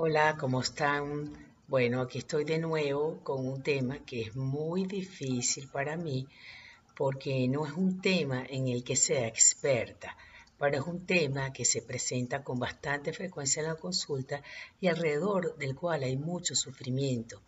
Hola, ¿cómo están? Bueno, aquí estoy de nuevo con un tema que es muy difícil para mí porque no es un tema en el que sea experta, pero es un tema que se presenta con bastante frecuencia en la consulta y alrededor del cual hay mucho sufrimiento.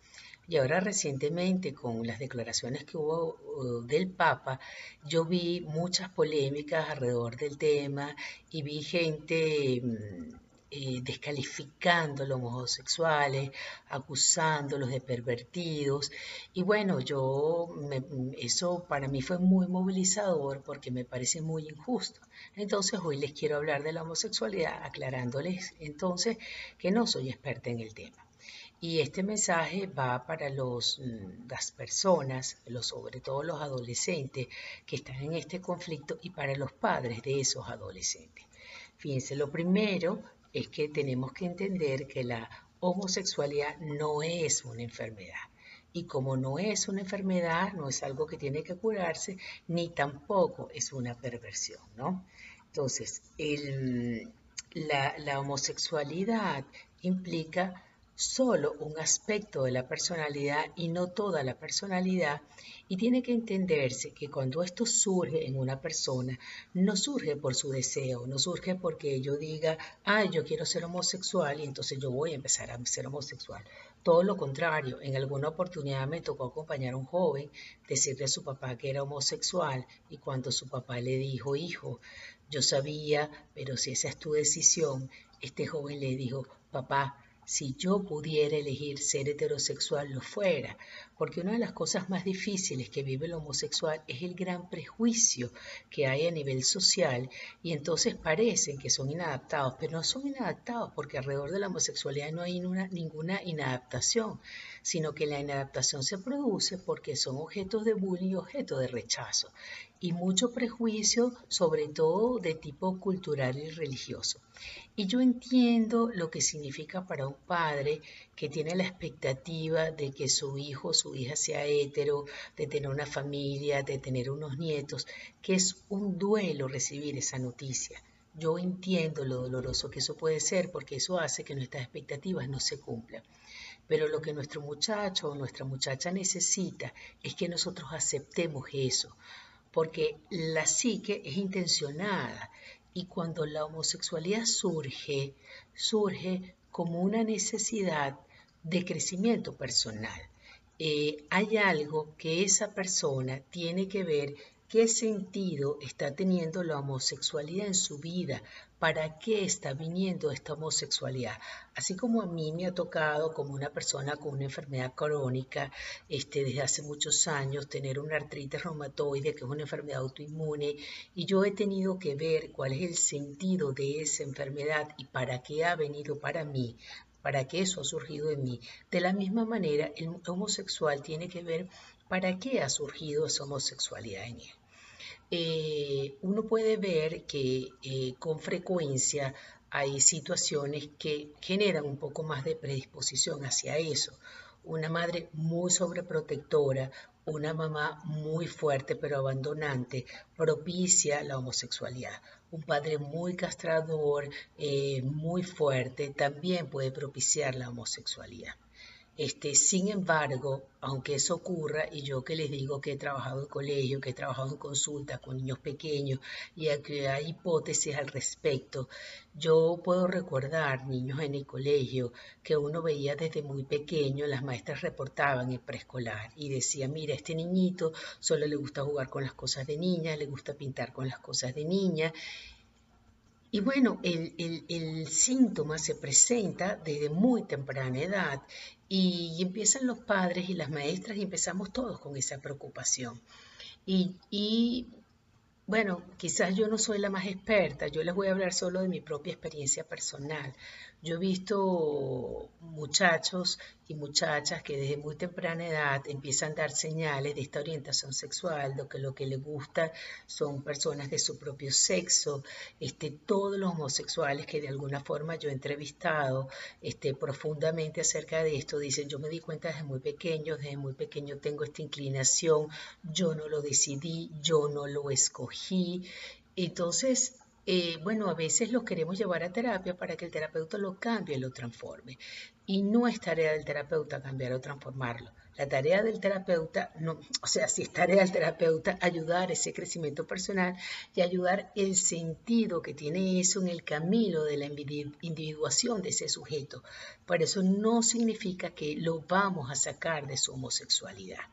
Y ahora recientemente con las declaraciones que hubo uh, del Papa, yo vi muchas polémicas alrededor del tema y vi gente mm, eh, descalificando a los homosexuales, acusándolos de pervertidos. Y bueno, yo, eso para mí fue muy movilizador porque me parece muy injusto. Entonces hoy les quiero hablar de la homosexualidad, aclarándoles entonces que no soy experta en el tema. Y este mensaje va para los, mm, las personas, sobre todo los adolescentes que están en este conflicto y para los padres de esos adolescentes. Fíjense, lo primero es que tenemos que entender que la homosexualidad no es una enfermedad. Y como no es una enfermedad, no es algo que tiene que curarse, ni tampoco es una perversión, ¿no? Entonces, la, la homosexualidad implica solo un aspecto de la personalidad y no toda la personalidad y tiene que entenderse que cuando esto surge en una persona, no surge por su deseo, no surge porque yo diga, ay, yo quiero ser homosexual y entonces yo voy a empezar a ser homosexual. Todo lo contrario, en alguna oportunidad me tocó acompañar a un joven, decirle a su papá que era homosexual y cuando su papá le dijo, hijo, yo sabía, pero si esa es tu decisión, este joven le dijo, papá, si yo pudiera elegir ser heterosexual, lo fuera, porque una de las cosas más difíciles que vive el homosexual es el gran prejuicio que hay a nivel social y entonces parecen que son inadaptados, pero no son inadaptados porque alrededor de la homosexualidad no hay ninguna inadaptación, sino que la inadaptación se produce porque son objetos de bullying y objetos de rechazo y mucho prejuicio, sobre todo de tipo cultural y religioso. Y yo entiendo lo que significa para un padre que tiene la expectativa de que su hijo o hija sea hetero, de tener una familia, de tener unos nietos, que es un duelo recibir esa noticia. Yo entiendo lo doloroso que eso puede ser porque eso hace que nuestras expectativas no se cumplan. Pero lo que nuestro muchacho o nuestra muchacha necesita es que nosotros aceptemos eso, porque la psique es intencionada y cuando la homosexualidad surge, surge como una necesidad de crecimiento personal. Eh, hay algo que esa persona tiene que ver qué sentido está teniendo la homosexualidad en su vida, para qué está viniendo esta homosexualidad. Así como a mí me ha tocado como una persona con una enfermedad crónica este, desde hace muchos años tener una artritis reumatoide, que es una enfermedad autoinmune, y yo he tenido que ver cuál es el sentido de esa enfermedad y para qué ha venido para mí, para qué eso ha surgido en mí. De la misma manera, el homosexual tiene que ver para qué ha surgido esa homosexualidad en él. Eh, uno puede ver que eh, con frecuencia hay situaciones que generan un poco más de predisposición hacia eso. Una madre muy sobreprotectora, una mamá muy fuerte pero abandonante propicia la homosexualidad. Un padre muy castrador, eh, muy fuerte, también puede propiciar la homosexualidad. Este, sin embargo, aunque eso ocurra, y yo que les digo que he trabajado en colegio, que he trabajado en consultas con niños pequeños y que hay hipótesis al respecto, yo puedo recordar niños en el colegio que uno veía desde muy pequeño, las maestras reportaban en preescolar y decían, mira, este niñito solo le gusta jugar con las cosas de niña, le gusta pintar con las cosas de niña, y bueno, el, síntoma se presenta desde muy temprana edad y, empiezan los padres y las maestras y empezamos todos con esa preocupación. Y, y bueno, quizás yo no soy la más experta, yo les voy a hablar solo de mi propia experiencia personal. Yo he visto muchachos y muchachas que desde muy temprana edad empiezan a dar señales de esta orientación sexual, de que lo que les gusta son personas de su propio sexo, este, todos los homosexuales que de alguna forma yo he entrevistado este, profundamente acerca de esto, dicen, yo me di cuenta desde muy pequeño, desde muy pequeño tengo esta inclinación, yo no lo decidí, yo no lo escogí. Entonces, eh, bueno, a veces los queremos llevar a terapia para que el terapeuta lo cambie, lo transforme. Y no es tarea del terapeuta cambiar o transformarlo. La tarea del terapeuta, no, o sea, si es tarea del terapeuta, ayudar ese crecimiento personal y ayudar el sentido que tiene eso en el camino de la individuación de ese sujeto. Por eso no significa que lo vamos a sacar de su homosexualidad.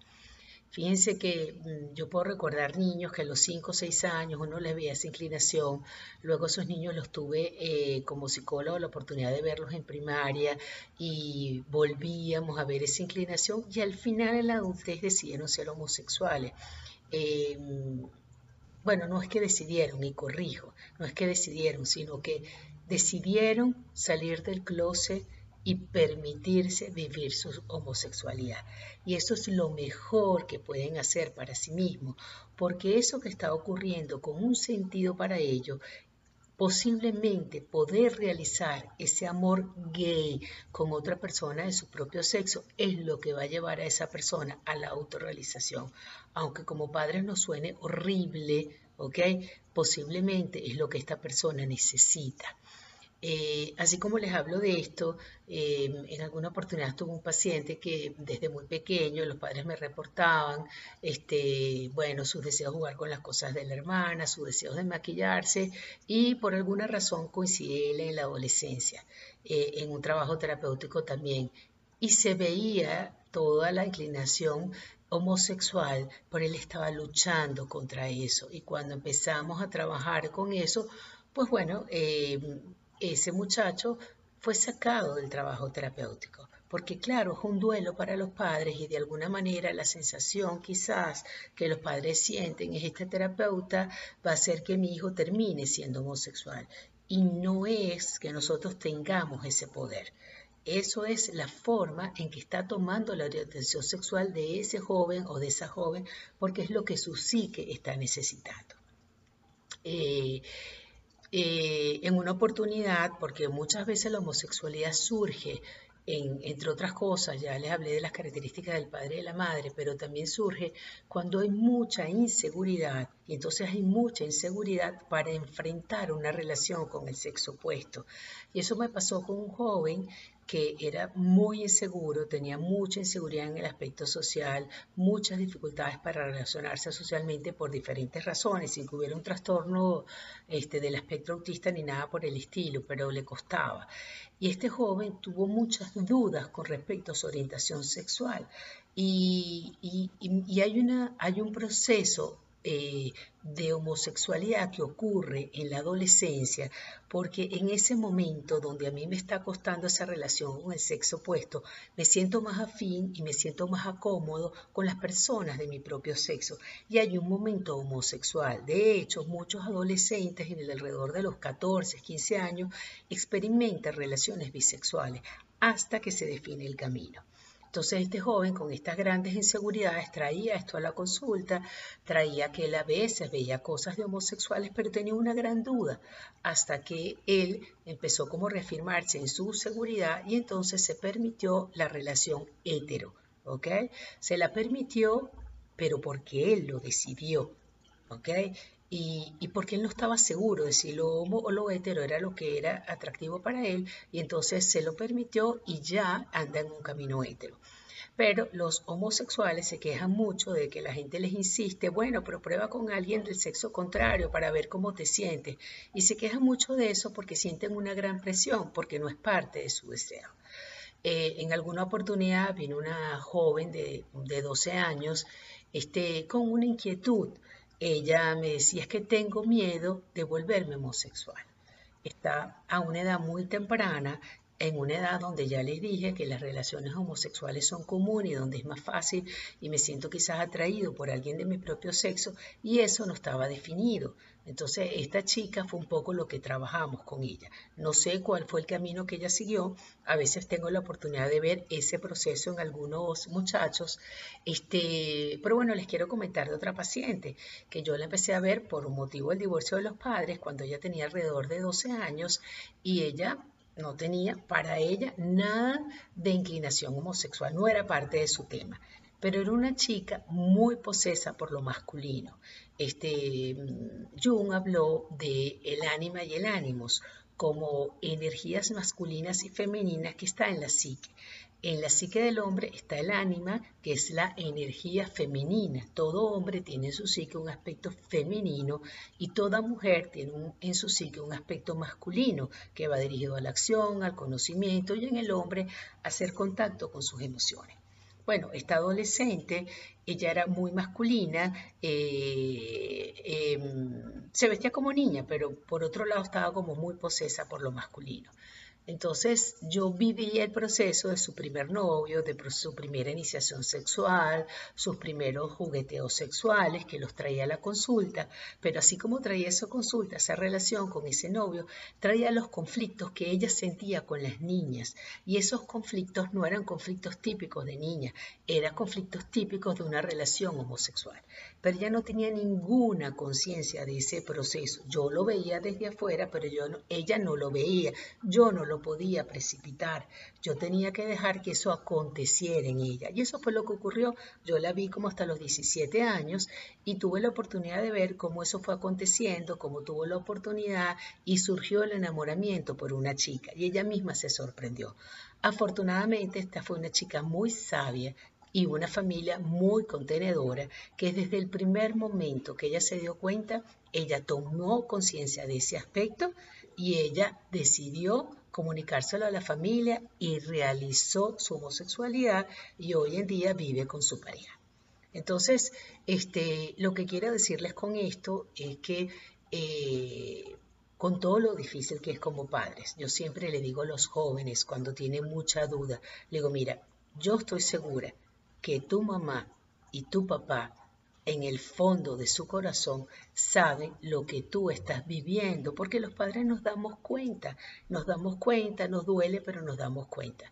Fíjense que mm, yo puedo recordar niños que a los 5 o 6 años uno les veía esa inclinación, luego esos niños los tuve eh, como psicólogo la oportunidad de verlos en primaria y volvíamos a ver esa inclinación y al final en la adultez decidieron ser homosexuales. Em, bueno, no es que decidieron, y corrijo, no es que decidieron, sino que decidieron salir del closet y permitirse vivir su homosexualidad. Y eso es lo mejor que pueden hacer para sí mismos, porque eso que está ocurriendo con un sentido para ello, posiblemente poder realizar ese amor gay con otra persona de su propio sexo es lo que va a llevar a esa persona a la autorrealización. Aunque como padres nos suene horrible, ¿ok? Posiblemente es lo que esta persona necesita. Eh, así como les hablo de esto, em, en alguna oportunidad tuve un paciente que desde muy pequeño los padres me reportaban, este, bueno, sus deseos de jugar con las cosas de la hermana, sus deseos de maquillarse y por alguna razón coincidía en la adolescencia, eh, en un trabajo terapéutico también. Y se veía toda la inclinación homosexual, pero él estaba luchando contra eso. Y cuando empezamos a trabajar con eso, pues bueno, ese muchacho fue sacado del trabajo terapéutico. Porque claro, es un duelo para los padres y de alguna manera la sensación quizás que los padres sienten es este terapeuta va a hacer que mi hijo termine siendo homosexual. Y no es que nosotros tengamos ese poder. Eso es la forma en que está tomando la orientación sexual de ese joven o de esa joven, porque es lo que su psique está necesitando. Eh, eh, en una oportunidad, porque muchas veces la homosexualidad surge, entre otras cosas, ya les hablé de las características del padre y de la madre, pero también surge cuando hay mucha inseguridad, y entonces hay mucha inseguridad para enfrentar una relación con el sexo opuesto. Y eso me pasó con un joven que era muy inseguro, tenía mucha inseguridad en el aspecto social, muchas dificultades para relacionarse socialmente por diferentes razones, sin que hubiera un trastorno este, del espectro autista ni nada por el estilo, pero le costaba. Y este joven tuvo muchas dudas con respecto a su orientación sexual. Y, y hay, una, hay un proceso eh, de homosexualidad que ocurre en la adolescencia, porque en ese momento donde a mí me está costando esa relación con el sexo opuesto, me siento más afín y me siento más acómodo con las personas de mi propio sexo. Y hay un momento homosexual. De hecho, muchos adolescentes en el alrededor de los 14, 15 años experimentan relaciones bisexuales hasta que se define el camino. Entonces este joven con estas grandes inseguridades traía esto a la consulta, traía que él a veces veía cosas de homosexuales, pero tenía una gran duda, hasta que él empezó como a reafirmarse en su seguridad y entonces se permitió la relación hetero, ¿ok? Se la permitió, pero porque él lo decidió, ¿ok? Y, y, porque él no estaba seguro de si lo homo o lo hetero era lo que era atractivo para él, y entonces se lo permitió y ya anda en un camino hetero. Pero los homosexuales se quejan mucho de que la gente les insiste, bueno, pero prueba con alguien del sexo contrario para ver cómo te sientes. Y se quejan mucho de eso porque sienten una gran presión, porque no es parte de su deseo. Eh, en alguna oportunidad vino una joven de, de 12 años este, con una inquietud ella me decía, es que tengo miedo de volverme homosexual. Está a una edad muy temprana, en una edad donde ya les dije que las relaciones homosexuales son comunes y donde es más fácil y me siento quizás atraído por alguien de mi propio sexo y eso no estaba definido. Entonces, esta chica fue un poco lo que trabajamos con ella. No sé cuál fue el camino que ella siguió. A veces tengo la oportunidad de ver ese proceso en algunos muchachos. Este, pero bueno, les quiero comentar de otra paciente que yo la empecé a ver por motivo del divorcio de los padres cuando ella tenía alrededor de 12 años y ella no tenía para ella nada de inclinación homosexual, no era parte de su tema. pero era una chica muy posesa por lo masculino. Este, mm, Jung habló de el ánima y el ánimos como energías masculinas y femeninas que está en la psique. En la psique del hombre está el ánima, que es la energía femenina. Todo hombre tiene en su psique un aspecto femenino y toda mujer tiene en su psique un aspecto masculino, que va dirigido a la acción, al conocimiento y en el hombre hacer contacto con sus emociones. Bueno, esta adolescente, ella era muy masculina, eh, em, se vestía como niña, pero por otro lado estaba como muy posesa por lo masculino. Entonces yo viví el proceso de su primer novio, de su primera iniciación sexual, sus primeros jugueteos sexuales que los traía a la consulta, pero así como traía esa consulta, esa relación con ese novio, traía los conflictos que ella sentía con las niñas. Y esos conflictos no eran conflictos típicos de niña, eran conflictos típicos de una relación homosexual. Pero ella no tenía ninguna conciencia de ese proceso. Yo lo veía desde afuera, pero yo ella no lo veía, yo no lo podía precipitar, yo tenía que dejar que eso aconteciera en ella. Y eso fue lo que ocurrió. Yo la vi como hasta los 17 años y tuve la oportunidad de ver cómo eso fue aconteciendo, cómo tuvo la oportunidad y surgió el enamoramiento por una chica. Y ella misma se sorprendió. Afortunadamente, esta fue una chica muy sabia y una familia muy contenedora que desde el primer momento que ella se dio cuenta, ella tomó conciencia de ese aspecto y ella decidió comunicárselo a la familia y realizó su homosexualidad y hoy en día vive con su pareja. Entonces, este, lo que quiero decirles con esto es que eh, con todo lo difícil que es como padres, yo siempre le digo a los jóvenes cuando tienen mucha duda, le digo, mira, yo estoy segura que tu mamá y tu papá en el fondo de su corazón saben lo que tú estás viviendo, porque los padres nos damos cuenta, nos damos cuenta, nos duele, pero nos damos cuenta.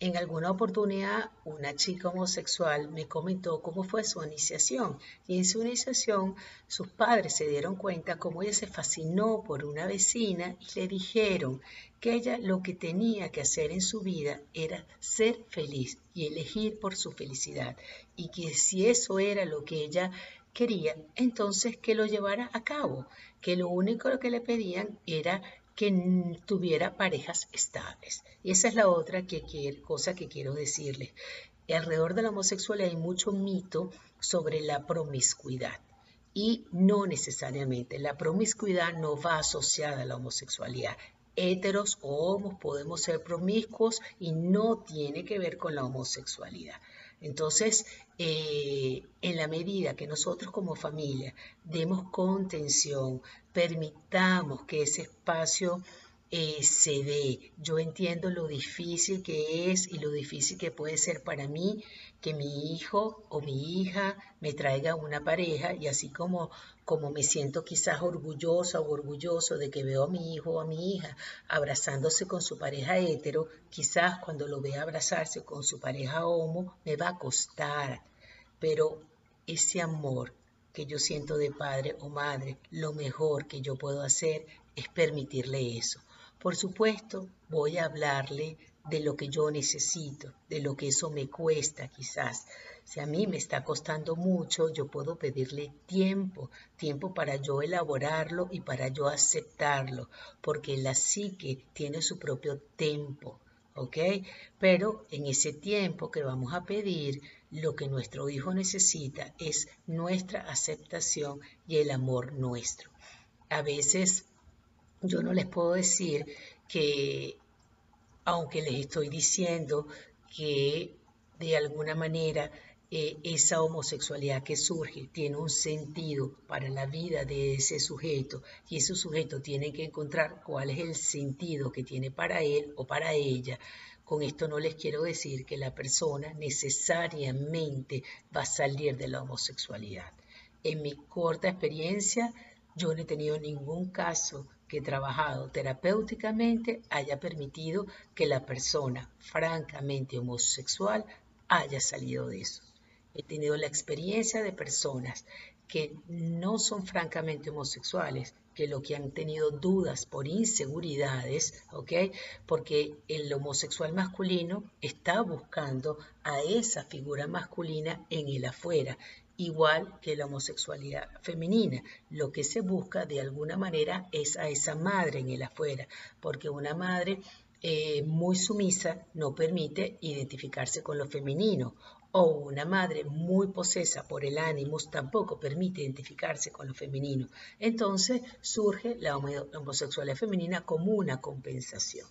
En alguna oportunidad, una chica homosexual me comentó cómo fue su iniciación. Y en su iniciación sus padres se dieron cuenta cómo ella se fascinó por una vecina y le dijeron que ella lo que tenía que hacer en su vida era ser feliz y elegir por su felicidad. Y que si eso era lo que ella quería, entonces que lo llevara a cabo, que lo único que le pedían era que tuviera parejas estables. Y esa es la otra que, cosa que quiero decirles. Alrededor de la homosexualidad hay mucho mito sobre la promiscuidad. Y no necesariamente. La promiscuidad no va asociada a la homosexualidad. Heteros o homos podemos ser promiscuos y no tiene que ver con la homosexualidad. Entonces, eh, en la medida que nosotros como familia demos contención, permitamos que ese espacio eh, se. Yo entiendo lo difícil que es y lo difícil que puede ser para mí que mi hijo o mi hija me traiga una pareja y así como, como me siento quizás orgullosa o orgulloso de que veo a mi hijo o a mi hija abrazándose con su pareja hetero, quizás cuando lo vea abrazarse con su pareja homo me va a costar, pero ese amor que yo siento de padre o madre, lo mejor que yo puedo hacer es permitirle eso. Por supuesto, voy a hablarle de lo que yo necesito, de lo que eso me cuesta quizás. Si a mí me está costando mucho, yo puedo pedirle tiempo, tiempo para yo elaborarlo y para yo aceptarlo, porque la psique tiene su propio tiempo, ¿ok? Pero en ese tiempo que vamos a pedir, lo que nuestro hijo necesita es nuestra aceptación y el amor nuestro. A veces yo no les puedo decir que, aunque les estoy diciendo que de alguna manera eh, esa homosexualidad que surge tiene un sentido para la vida de ese sujeto y ese sujeto tiene que encontrar cuál es el sentido que tiene para él o para ella. Con esto no les quiero decir que la persona necesariamente va a salir de la homosexualidad. En mi corta experiencia, yo no he tenido ningún caso que trabajado terapéuticamente haya permitido que la persona francamente homosexual haya salido de eso. He tenido la experiencia de personas que no son francamente homosexuales que lo que han tenido dudas por inseguridades, ¿ok? Porque el homosexual masculino está buscando a esa figura masculina en el afuera, igual que la homosexualidad femenina. Lo que se busca de alguna manera es a esa madre en el afuera, porque una madre eh, muy sumisa no permite identificarse con lo femenino o una madre muy posesa por el ánimo tampoco permite identificarse con lo femenino. Entonces surge la homosexualidad femenina como una compensación.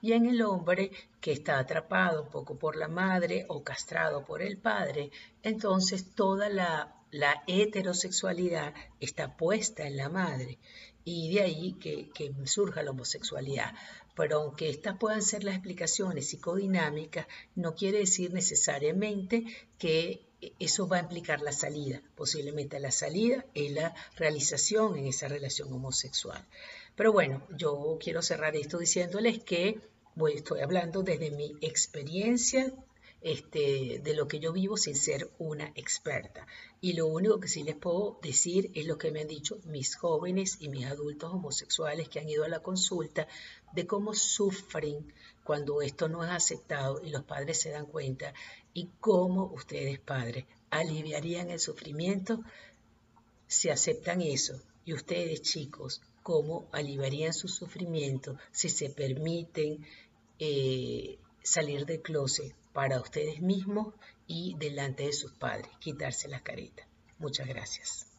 Y en el hombre que está atrapado un poco por la madre o castrado por el padre, entonces toda la, la heterosexualidad está puesta en la madre y de ahí que, que surja la homosexualidad. Pero aunque estas puedan ser las explicaciones psicodinámicas, no quiere decir necesariamente que eso va a implicar la salida. Posiblemente la salida es la realización en esa relación homosexual. Pero bueno, yo quiero cerrar esto diciéndoles que estoy hablando desde mi experiencia este, de lo que yo vivo sin ser una experta. Y lo único que sí les puedo decir es lo que me han dicho mis jóvenes y mis adultos homosexuales que han ido a la consulta de cómo sufren cuando esto no es aceptado y los padres se dan cuenta y cómo ustedes padres aliviarían el sufrimiento si aceptan eso. Y ustedes chicos, cómo aliviarían su sufrimiento si se permiten eh, salir del closet para ustedes mismos y delante de sus padres, quitarse la careta. Muchas gracias.